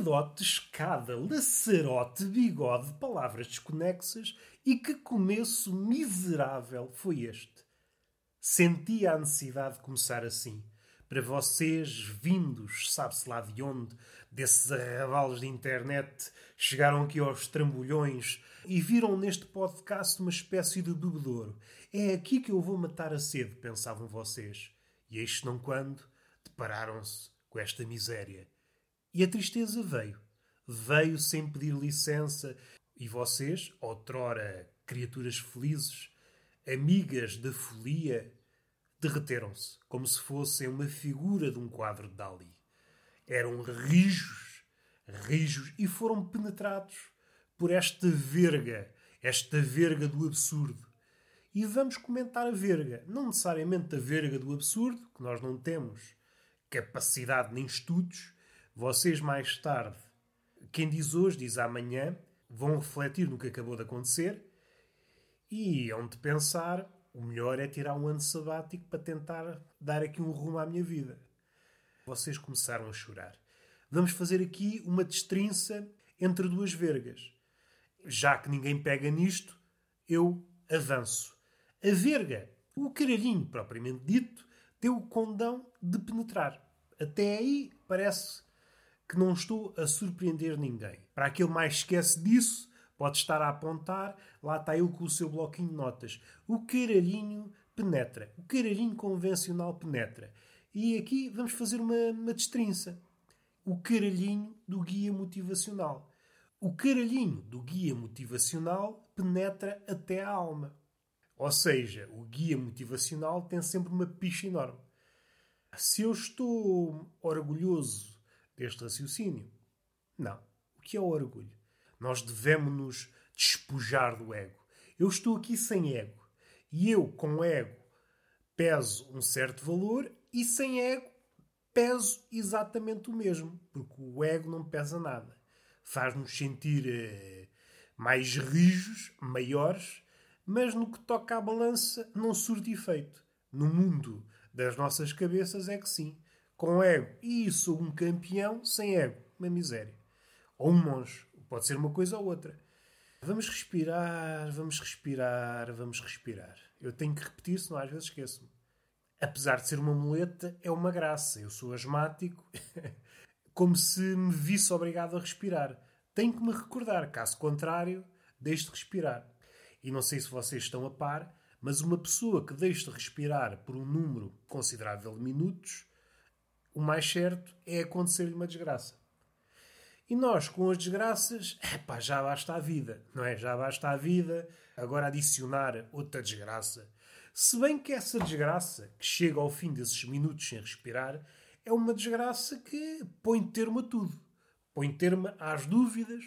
Cadote, escada, lacerote, bigode, palavras desconexas e que começo miserável foi este. Sentia a necessidade de começar assim. Para vocês, vindos, sabe-se lá de onde, desses arrabalos de internet, chegaram aqui aos trambolhões e viram neste podcast uma espécie de bebedouro. É aqui que eu vou matar a sede, pensavam vocês. E eis não quando depararam-se com esta miséria. E a tristeza veio. Veio sem pedir licença. E vocês, outrora criaturas felizes, amigas da folia, derreteram-se como se fossem uma figura de um quadro de Dali. Eram rijos, rijos, e foram penetrados por esta verga, esta verga do absurdo. E vamos comentar a verga, não necessariamente a verga do absurdo, que nós não temos capacidade nem estudos. Vocês mais tarde, quem diz hoje diz amanhã, vão refletir no que acabou de acontecer e hão de pensar o melhor é tirar um ano sabático para tentar dar aqui um rumo à minha vida. Vocês começaram a chorar. Vamos fazer aqui uma destrinça entre duas vergas. Já que ninguém pega nisto, eu avanço. A verga, o caralhinho propriamente dito, tem o condão de penetrar. Até aí parece que não estou a surpreender ninguém. Para aquele mais esquece disso, Pode estar a apontar, lá está ele com o seu bloquinho de notas. O caralhinho penetra. O caralhinho convencional penetra. E aqui vamos fazer uma, uma destrinça. O caralhinho do guia motivacional. O caralhinho do guia motivacional penetra até a alma. Ou seja, o guia motivacional tem sempre uma picha enorme. Se eu estou orgulhoso deste raciocínio, não. O que é o orgulho? Nós devemos nos despojar do ego. Eu estou aqui sem ego. E eu, com ego, peso um certo valor e sem ego peso exatamente o mesmo. Porque o ego não pesa nada. Faz-nos sentir eh, mais rijos, maiores, mas no que toca à balança não surte efeito. No mundo das nossas cabeças é que sim. Com ego, e sou um campeão, sem ego, uma miséria. Ou um monge. Pode ser uma coisa ou outra. Vamos respirar, vamos respirar, vamos respirar. Eu tenho que repetir, senão às vezes esqueço-me. Apesar de ser uma muleta, é uma graça. Eu sou asmático, como se me visse obrigado a respirar. Tenho que me recordar, caso contrário, deixe de respirar. E não sei se vocês estão a par, mas uma pessoa que deixe de respirar por um número considerável de minutos, o mais certo é acontecer-lhe uma desgraça. E nós, com as desgraças, epá, já basta a vida, não é? Já basta a vida, agora adicionar outra desgraça. Se bem que essa desgraça, que chega ao fim desses minutos sem respirar, é uma desgraça que põe termo a tudo. Põe termo às dúvidas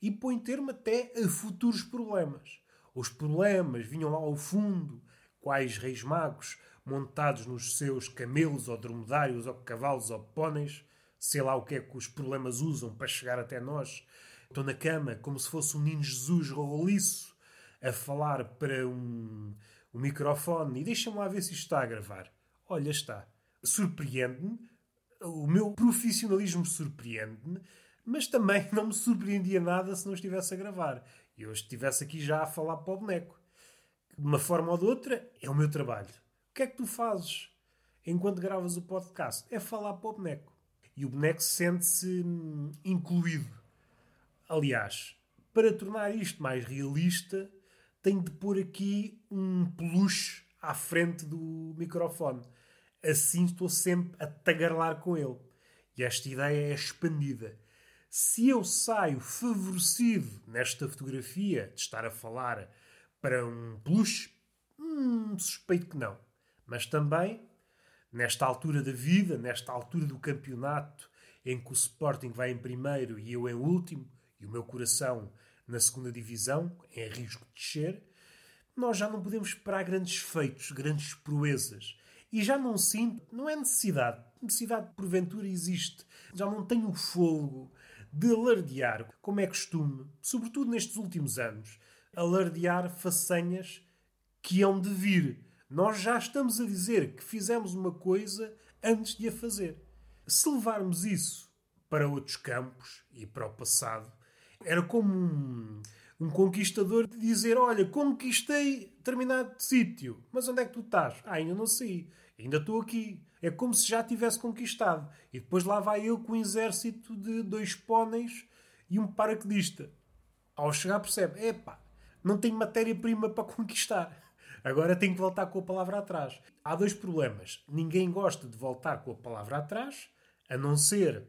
e põe termo até a futuros problemas. Os problemas vinham lá ao fundo, quais reis magos, montados nos seus camelos ou dromedários ou cavalos ou póneis, sei lá o que é que os problemas usam para chegar até nós. Estou na cama como se fosse um menino Jesus roliço a falar para um, um microfone e deixa-me lá ver se isto está a gravar. Olha, está. Surpreende-me. O meu profissionalismo surpreende-me, mas também não me surpreendia nada se não estivesse a gravar. E eu estivesse aqui já a falar para o boneco. De uma forma ou de outra, é o meu trabalho. Que é que tu fazes enquanto gravas o podcast? É falar para o boneco. E o boneco sente-se hum, incluído. Aliás, para tornar isto mais realista, tenho de pôr aqui um peluche à frente do microfone. Assim estou sempre a tagarlar com ele. E esta ideia é expandida. Se eu saio favorecido nesta fotografia de estar a falar para um peluche, hum, suspeito que não. Mas também nesta altura da vida, nesta altura do campeonato, em que o Sporting vai em primeiro e eu em último, e o meu coração na segunda divisão, em risco de descer, nós já não podemos esperar grandes feitos, grandes proezas. E já não sinto, não é necessidade, necessidade porventura existe. Já não tenho o fogo de alardear, como é costume, sobretudo nestes últimos anos, alardear façanhas que hão de vir nós já estamos a dizer que fizemos uma coisa antes de a fazer. Se levarmos isso para outros campos e para o passado. Era como um, um conquistador de dizer: Olha, conquistei determinado sítio, mas onde é que tu estás? Ah, ainda não sei, ainda estou aqui. É como se já tivesse conquistado. E depois lá vai ele com um exército de dois póneis e um paraquedista. Ao chegar percebe: Epá, não tenho matéria-prima para conquistar. Agora tenho que voltar com a palavra atrás. Há dois problemas. Ninguém gosta de voltar com a palavra atrás, a não ser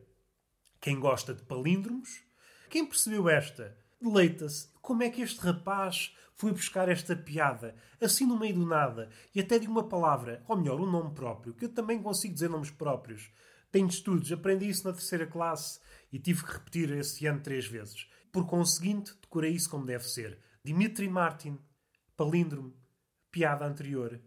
quem gosta de palíndromos. Quem percebeu esta, deleita-se. Como é que este rapaz foi buscar esta piada, assim no meio do nada, e até de uma palavra, ou melhor, um nome próprio, que eu também consigo dizer nomes próprios. Tenho estudos, aprendi isso na terceira classe e tive que repetir esse ano três vezes. Por conseguinte, decorei isso como deve ser. Dimitri Martin, palíndromo, piada anterior.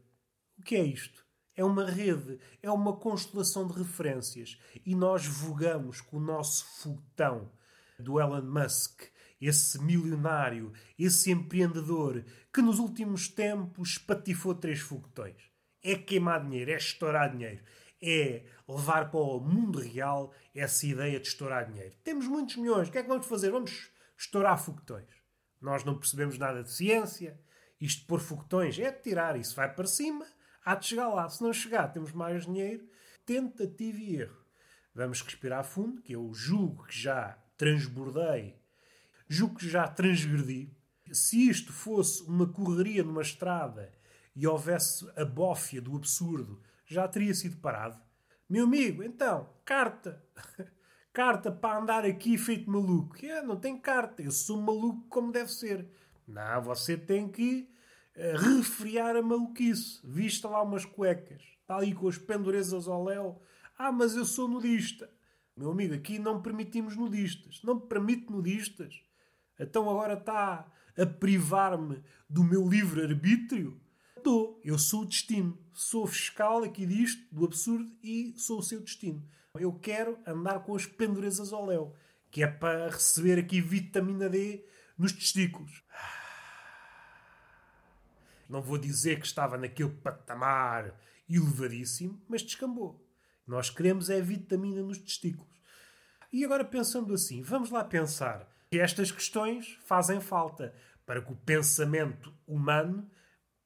O que é isto? É uma rede, é uma constelação de referências. E nós vogamos com o nosso foguetão do Elon Musk, esse milionário, esse empreendedor que nos últimos tempos patifou três foguetões. É queimar dinheiro, é estourar dinheiro, é levar para o mundo real essa ideia de estourar dinheiro. Temos muitos milhões, o que é que vamos fazer? Vamos estourar foguetões. Nós não percebemos nada de ciência, isto pôr foguetões é de tirar, isso vai para cima, há de chegar lá. Se não chegar, temos mais dinheiro. Tentativa e erro. Vamos respirar fundo, que eu julgo que já transbordei, julgo que já transgredi. Se isto fosse uma correria numa estrada e houvesse a bófia do absurdo, já teria sido parado. Meu amigo, então, carta. carta para andar aqui feito maluco. É, não tem carta. Eu sou maluco como deve ser. Não, você tem que uh, refriar a maluquice. Vista lá umas cuecas. Está ali com as pendurezas ao léu. Ah, mas eu sou nudista. Meu amigo, aqui não permitimos nudistas. Não permite nudistas. Então agora está a privar-me do meu livre-arbítrio? Estou. Eu sou o destino. Sou fiscal aqui disto, do absurdo, e sou o seu destino. Eu quero andar com as pendurezas ao léu. Que é para receber aqui vitamina D nos testículos. Não vou dizer que estava naquele patamar elevadíssimo, mas descambou. Nós queremos é vitamina nos testículos. E agora pensando assim, vamos lá pensar que estas questões fazem falta para que o pensamento humano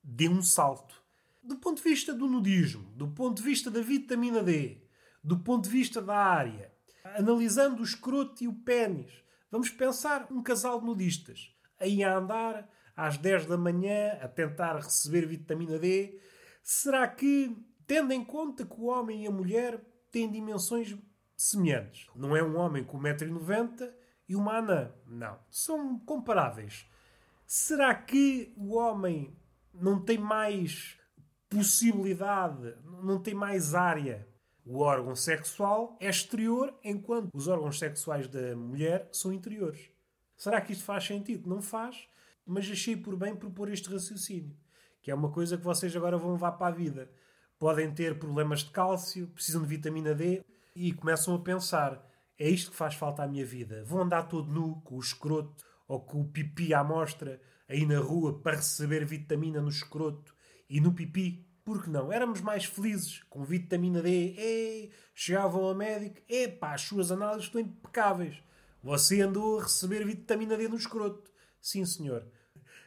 dê um salto. Do ponto de vista do nudismo, do ponto de vista da vitamina D, do ponto de vista da área, analisando o escroto e o pênis, vamos pensar um casal de nudistas aí a andar às 10 da manhã a tentar receber vitamina D, será que, tendo em conta que o homem e a mulher têm dimensões semelhantes, não é um homem com 1,90m e uma anã, não, são comparáveis. Será que o homem não tem mais possibilidade, não tem mais área? O órgão sexual é exterior, enquanto os órgãos sexuais da mulher são interiores. Será que isto faz sentido? Não faz mas achei por bem propor este raciocínio, que é uma coisa que vocês agora vão levar para a vida. Podem ter problemas de cálcio, precisam de vitamina D e começam a pensar: é isto que faz falta à minha vida. Vou andar todo nu, com o escroto ou com o pipi à mostra aí na rua para receber vitamina no escroto e no pipi. Por que não? Éramos mais felizes com vitamina D. Ei, chegavam ao médico, epá, as suas análises estão impecáveis. Você andou a receber vitamina D no escroto. Sim, senhor.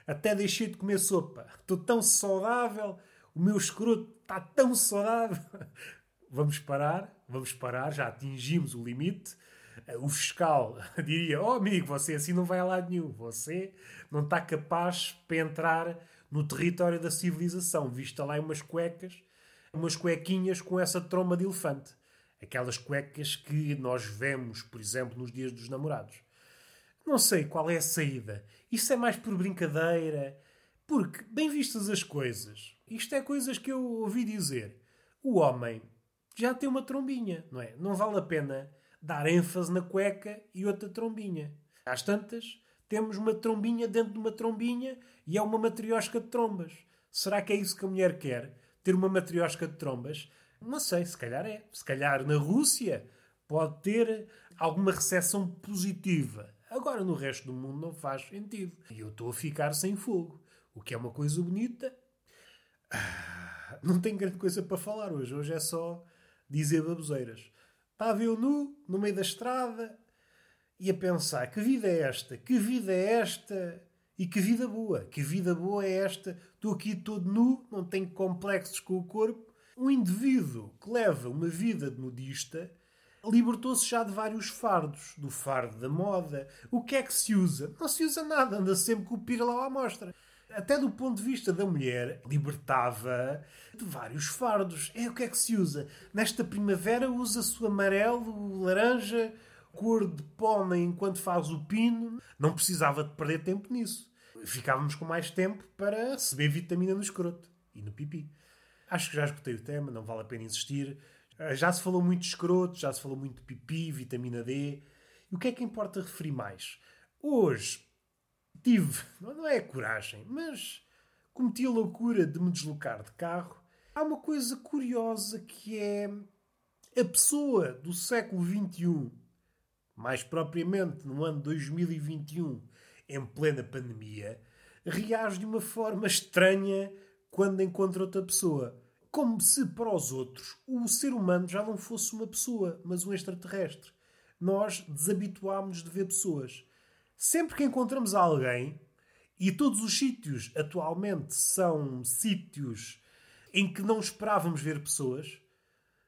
Até deixei de comer sopa. Estou tão saudável. O meu escroto está tão saudável. Vamos parar, vamos parar. Já atingimos o limite. O fiscal diria: Oh, amigo, você assim não vai a lado nenhum. Você não está capaz para entrar no território da civilização. Vista lá umas cuecas, umas cuequinhas com essa tromba de elefante. Aquelas cuecas que nós vemos, por exemplo, nos dias dos namorados. Não sei qual é a saída. Isso é mais por brincadeira. Porque, bem vistas as coisas, isto é coisas que eu ouvi dizer. O homem já tem uma trombinha, não é? Não vale a pena dar ênfase na cueca e outra trombinha. Às tantas, temos uma trombinha dentro de uma trombinha e é uma matriosca de trombas. Será que é isso que a mulher quer? Ter uma matriosca de trombas? Não sei, se calhar é. Se calhar na Rússia pode ter alguma recepção positiva. Agora no resto do mundo não faz sentido. E eu estou a ficar sem fogo. O que é uma coisa bonita. Ah, não tenho grande coisa para falar hoje. Hoje é só dizer baboseiras. Estava eu nu, no meio da estrada, e a pensar: que vida é esta? Que vida é esta? E que vida boa! Que vida boa é esta? Estou aqui todo nu, não tenho complexos com o corpo. Um indivíduo que leva uma vida de nudista libertou-se já de vários fardos. Do fardo da moda. O que é que se usa? Não se usa nada, anda sempre com o piralau à mostra. Até do ponto de vista da mulher, libertava de vários fardos. É o que é que se usa? Nesta primavera usa-se o amarelo, o laranja, cor de pólen enquanto faz o pino. Não precisava de perder tempo nisso. Ficávamos com mais tempo para receber vitamina no escroto e no pipi. Acho que já escutei o tema, não vale a pena insistir. Eh, já se falou muito de escroto, já se falou muito de pipi, vitamina D. E o que é que importa referir mais? Hoje tive, não é coragem, mas cometi a loucura de me deslocar de carro. Há uma coisa curiosa que é a pessoa do século XXI, mais propriamente no ano 2021, em plena pandemia, reage de uma forma estranha quando encontra outra pessoa. Como se para os outros o ser humano já não fosse uma pessoa, mas um extraterrestre. Nós desabituámos de ver pessoas. Sempre que encontramos alguém, e todos os sítios atualmente são sítios em que não esperávamos ver pessoas,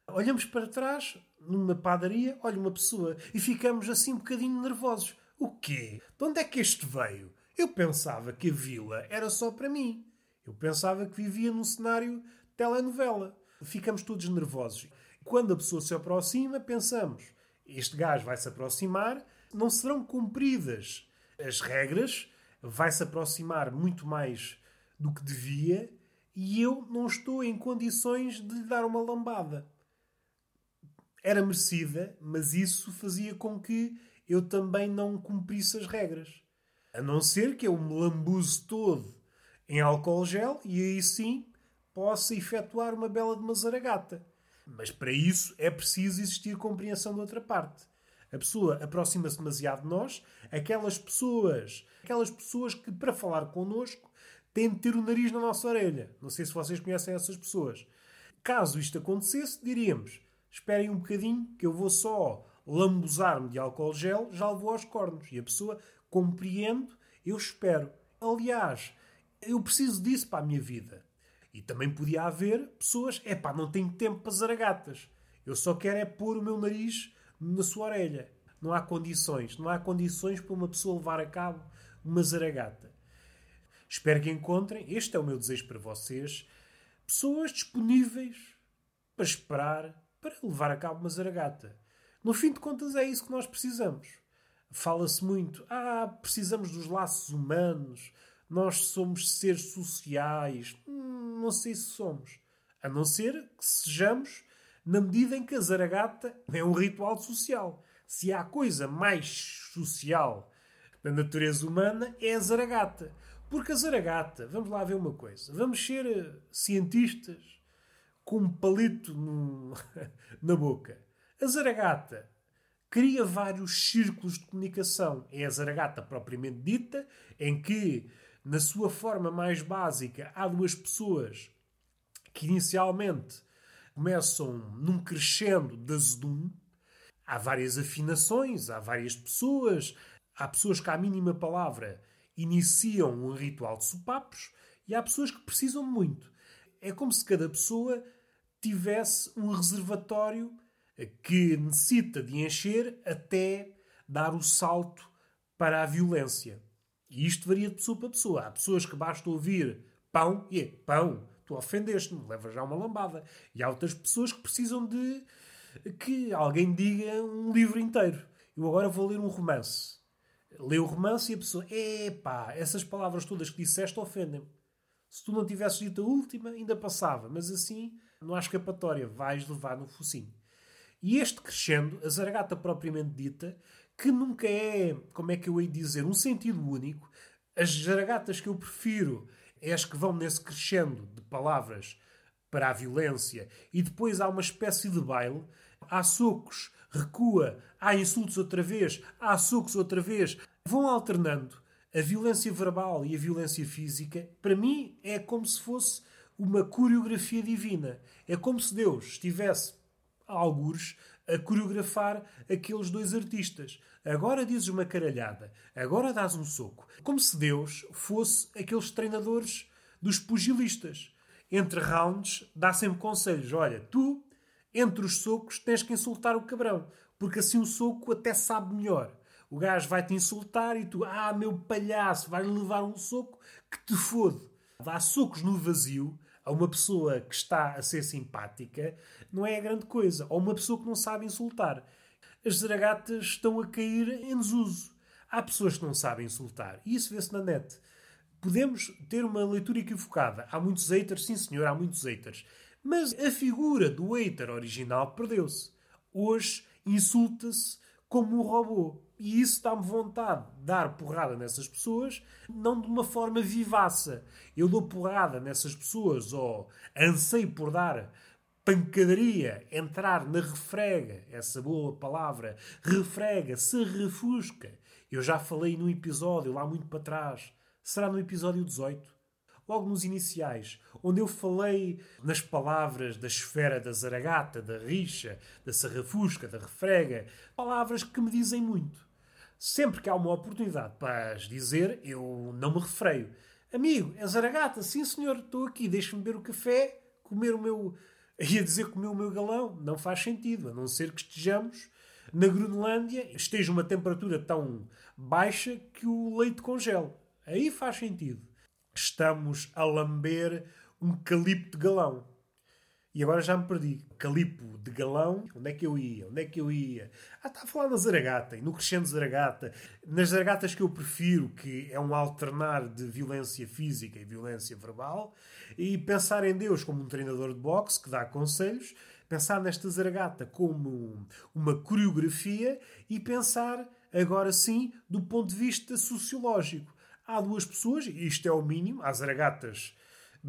olhamos para trás, numa padaria, olha uma pessoa, e ficamos assim um bocadinho nervosos. O quê? De onde é que este veio? Eu pensava que a vila era só para mim. Eu pensava que vivia num cenário telenovela. Ficamos todos nervosos. Quando a pessoa se aproxima, pensamos: este gajo vai se aproximar, não serão cumpridas as regras, vai se aproximar muito mais do que devia e eu não estou em condições de lhe dar uma lambada. Era merecida, mas isso fazia com que eu também não cumprisse as regras. A não ser que eu me lambuse todo em álcool gel e aí sim possa efetuar uma bela de uma zaragata. Mas para isso é preciso existir compreensão da outra parte. A pessoa aproxima-se demasiado de nós, aquelas pessoas, aquelas pessoas que para falar connosco têm de ter o nariz na nossa orelha. Não sei se vocês conhecem essas pessoas. Caso isto acontecesse, diríamos: esperem um bocadinho que eu vou só lambuzar-me de álcool gel, já levou aos cornos. E a pessoa compreende, eu espero. Aliás, eu preciso disso para a minha vida. E também podia haver pessoas, é pá, não tenho tempo para zaragatas. Eu só quero é pôr o meu nariz na sua orelha. Não há condições. Não há condições para uma pessoa levar a cabo uma zaragata. Espero que encontrem, este é o meu desejo para vocês, pessoas disponíveis para esperar para levar a cabo uma zaragata. No fim de contas, é isso que nós precisamos. Fala-se muito, ah, precisamos dos laços humanos, nós somos seres sociais. Hum, não sei se somos. A não ser que sejamos na medida em que a zaragata é um ritual social. Se há coisa mais social da natureza humana, é a zaragata. Porque a zaragata, vamos lá ver uma coisa, vamos ser eh, cientistas com um palito no, na boca. A zaragata cria vários círculos de comunicação. É a zaragata propriamente dita, em que na sua forma mais básica, há duas pessoas que inicialmente começam num crescendo de azedum. Há várias afinações, há várias pessoas. Há pessoas que, à mínima palavra, iniciam um ritual de sopapos e há pessoas que precisam muito. É como se cada pessoa tivesse um reservatório que necessita de encher até dar o salto para a violência. E isto varia de pessoa para pessoa. Há pessoas que basta ouvir pão e é pão, tu ofendeste-me, leva já uma lambada. E há outras pessoas que precisam de que alguém diga um livro inteiro. Eu agora vou ler um romance. Lê o romance e a pessoa, epá, essas palavras todas que disseste ofendem-me. Se tu não tivesses dito a última, ainda passava, mas assim não há escapatória, vais levar no focinho. E este crescendo, a zaragata propriamente dita, que nunca é, como é que eu hei de dizer, um sentido único. As jaragatas que eu prefiro é as que vão nesse crescendo de palavras para a violência e depois há uma espécie de baile. Há socos, recua, há insultos outra vez, há socos outra vez. Vão alternando. A violência verbal e a violência física, para mim, é como se fosse uma coreografia divina. É como se Deus estivesse, a algures, a coreografar aqueles dois artistas. Agora dizes uma caralhada, agora dás um soco. Como se Deus fosse aqueles treinadores dos pugilistas. Entre rounds, dá sempre conselhos. Olha, tu, entre os socos, tens que insultar o cabrão, porque assim o soco até sabe melhor. O gajo vai-te insultar e tu, ah, meu palhaço, vai-lhe levar um soco que te fode. Dá socos no vazio a uma pessoa que está a ser simpática não é grande coisa. Ou uma pessoa que não sabe insultar. As zaragatas estão a cair em desuso. Há pessoas que não sabem insultar. E isso vê-se na net. Podemos ter uma leitura equivocada. Há muitos haters, sim senhor, há muitos haters. Mas a figura do hater original perdeu-se. Hoje insulta-se como um robô. E isso dá-me vontade de dar porrada nessas pessoas, não de uma forma vivaça. Eu dou porrada nessas pessoas, ou anseio por dar pancadaria, entrar na refrega, essa boa palavra, refrega, se refusca. Eu já falei num episódio lá muito para trás, será no episódio 18, logo nos iniciais, onde eu falei nas palavras da esfera da zaragata, da rixa, da sarrafusca, da refrega, palavras que me dizem muito. Sempre que há uma oportunidade para as dizer, eu não me refreio. Amigo, é zaragata? Sim, senhor, estou aqui, deixe-me beber o café, comer o meu. ia dizer comer o meu galão. Não faz sentido, a não ser que estejamos na Groenlândia, esteja uma temperatura tão baixa que o leite congele. Aí faz sentido. Estamos a lamber um calipo de galão. E agora já me perdi. Calipo de galão, onde é que eu ia? Onde é que eu ia? Ah, está a falar na Zaragata, e no crescendo Zaragata. Nas Zaragatas que eu prefiro, que é um alternar de violência física e violência verbal, e pensar em Deus como um treinador de boxe que dá conselhos, pensar nesta Zaragata como uma coreografia e pensar, agora sim, do ponto de vista sociológico. Há duas pessoas, e isto é o mínimo, há Zaragatas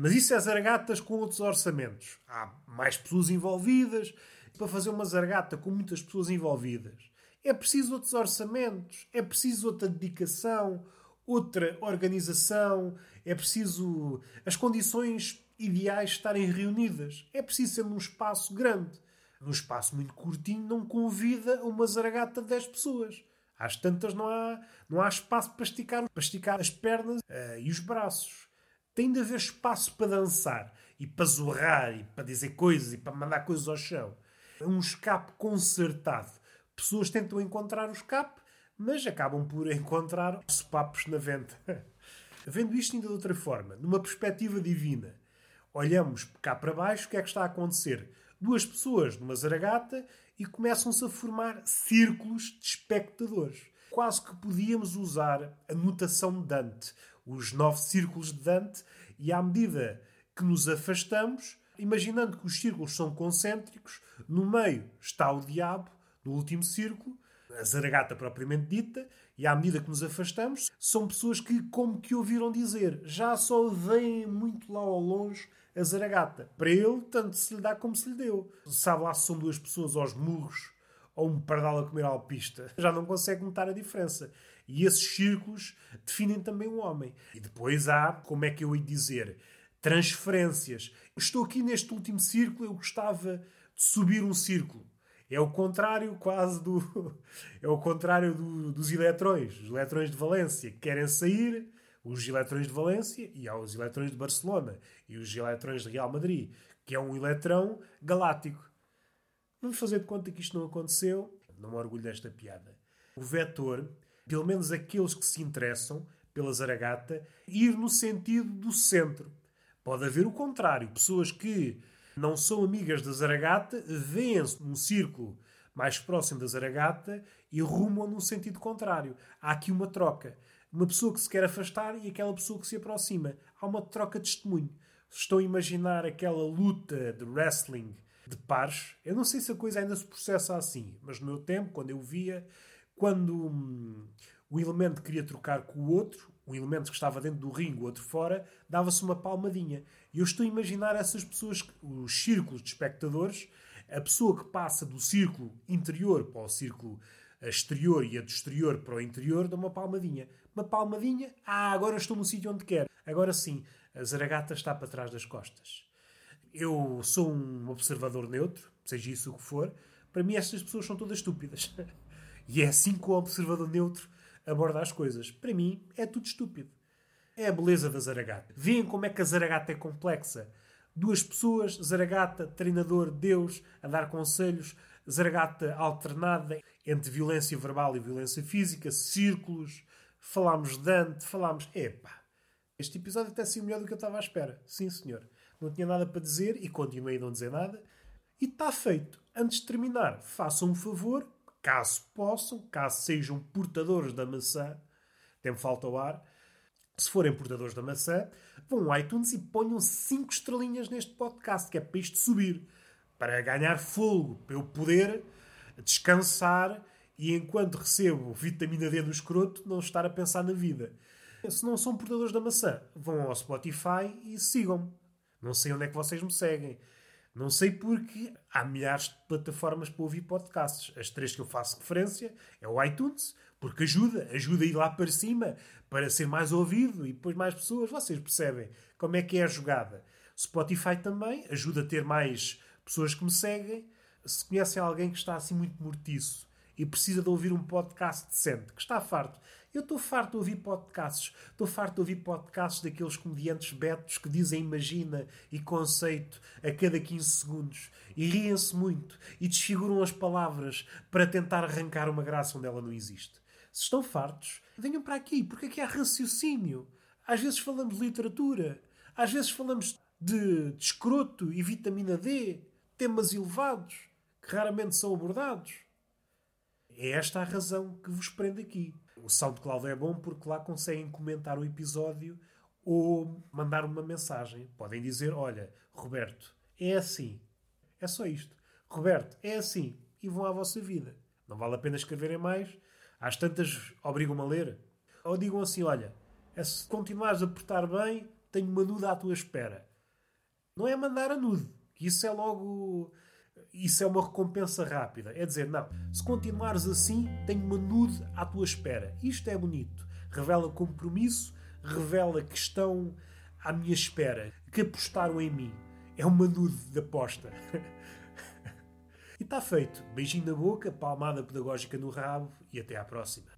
mas isso é zargatas com outros orçamentos. Há mais pessoas envolvidas. Para fazer uma zargata com muitas pessoas envolvidas, é preciso outros orçamentos, é preciso outra dedicação, outra organização, é preciso as condições ideais estarem reunidas. É preciso ser num espaço grande. Num espaço muito curtinho não convida uma zargata de 10 pessoas. Às tantas não há, não há espaço para esticar, para esticar as pernas uh, e os braços tem de haver espaço para dançar e para zorrar e para dizer coisas e para mandar coisas ao chão. É um escape concertado. Pessoas tentam encontrar o escape, mas acabam por encontrar os papos na venta. Vendo isto ainda de outra forma, numa perspectiva divina, olhamos cá para baixo, o que é que está a acontecer? Duas pessoas numa zaragata e começam-se a formar círculos de espectadores. Quase que podíamos usar a notação de Dante, os nove círculos de Dante, e à medida que nos afastamos, imaginando que os círculos são concêntricos, no meio está o diabo, no último círculo, a zaragata propriamente dita, e à medida que nos afastamos, são pessoas que, como que ouviram dizer, já só veem muito lá ao longe a zaragata. Para ele, tanto se lhe dá como se lhe deu. Sabe lá se são duas pessoas aos murros ou um pardal a comer alpista. Já não consegue notar a diferença. E esses círculos definem também o homem. E depois há, como é que eu ia dizer, transferências. Estou aqui neste último círculo, eu gostava de subir um círculo. É o contrário quase do. É o contrário do, dos eletrões. Os eletrões de Valência querem sair, os eletrões de Valência, e há os eletrões de Barcelona e os eletrões de Real Madrid, que é um eletrão galáctico. Vamos fazer de conta que isto não aconteceu. Não me orgulho desta piada. O vetor pelo menos aqueles que se interessam pela Zaragata, ir no sentido do centro. Pode haver o contrário, pessoas que não são amigas da Zaragata, veem-se num círculo mais próximo da Zaragata e rumam num sentido contrário. Há aqui uma troca. Uma pessoa que se quer afastar e aquela pessoa que se aproxima. Há uma troca de testemunho. Estou a imaginar aquela luta de wrestling de pares. Eu não sei se a coisa ainda se processa assim, mas no meu tempo, quando eu via, quando hum, o elemento queria trocar com o outro, um elemento que estava dentro do ringue, o outro fora, dava-se uma palmadinha. E eu estou a imaginar essas pessoas, os círculos de espectadores, a pessoa que passa do círculo interior para o círculo exterior e a do exterior para o interior, dá uma palmadinha. Uma palmadinha, ah, agora estou no sítio onde quero. Agora sim, a zaragata está para trás das costas. Eu sou um observador neutro, seja isso o que for, Para mim, estas pessoas são todas estúpidas. e é assim que o observador neutro aborda as coisas. Para mim, é tudo estúpido. É a beleza da Zaragata. Veem como é que a Zaragata é complexa. Duas pessoas, Zaragata, treinador, Deus, a dar conselhos, Zaragata alternada entre violência verbal e violência física, círculos, falámos de Dante, falámos. Epá, este episódio até saiu melhor do que eu estava à espera. Sim, senhor. Não tinha nada para dizer e continuei a não dizer nada. E está feito. Antes de terminar, façam um favor, caso possam, caso sejam portadores da maçã, tem falta ao ar. Se forem portadores da maçã, vão ao iTunes e ponham 5 estrelinhas neste podcast, que é para isto subir, para ganhar fogo, para eu poder descansar e enquanto recebo vitamina D no escroto, não estar a pensar na vida. Se não são portadores da maçã, vão ao Spotify e sigam-me. Não sei onde é que vocês me seguem. Não sei porque há milhares de plataformas para ouvir podcasts. As três que eu faço referência é o iTunes, porque ajuda, ajuda a ir lá para cima, para ser mais ouvido e depois mais pessoas. Vocês percebem como é que é a jogada. Spotify também ajuda a ter mais pessoas que me seguem. Se conhecem alguém que está assim muito mortiço e precisa de ouvir um podcast decente, que está farto, eu estou farto de ouvir podcasts. Estou farto de ouvir podcasts daqueles comediantes betos que dizem imagina e conceito a cada 15 segundos e riem-se muito e desfiguram as palavras para tentar arrancar uma graça onde ela não existe. Se estão fartos, venham para aqui, porque aqui há raciocínio. Às vezes falamos de literatura, às vezes falamos de, de escroto e vitamina D, temas elevados que raramente são abordados. É esta a razão que vos prende aqui. O SoundCloud é bom porque lá conseguem comentar o episódio ou mandar uma mensagem. Podem dizer: Olha, Roberto, é assim. É só isto. Roberto, é assim. E vão à vossa vida. Não vale a pena escreverem mais. Às tantas obrigam-me a ler. Ou digam assim: Olha, é se continuares a portar bem, tenho uma nude à tua espera. Não é mandar a nude. Isso é logo isso é uma recompensa rápida. É dizer, não, se continuares assim, tenho uma nude à tua espera. Isto é bonito. Revela compromisso, revela que estão à minha espera, que apostaram em mim. É uma nude de aposta. e está feito. Beijinho na boca, palmada pedagógica no rabo e até à próxima.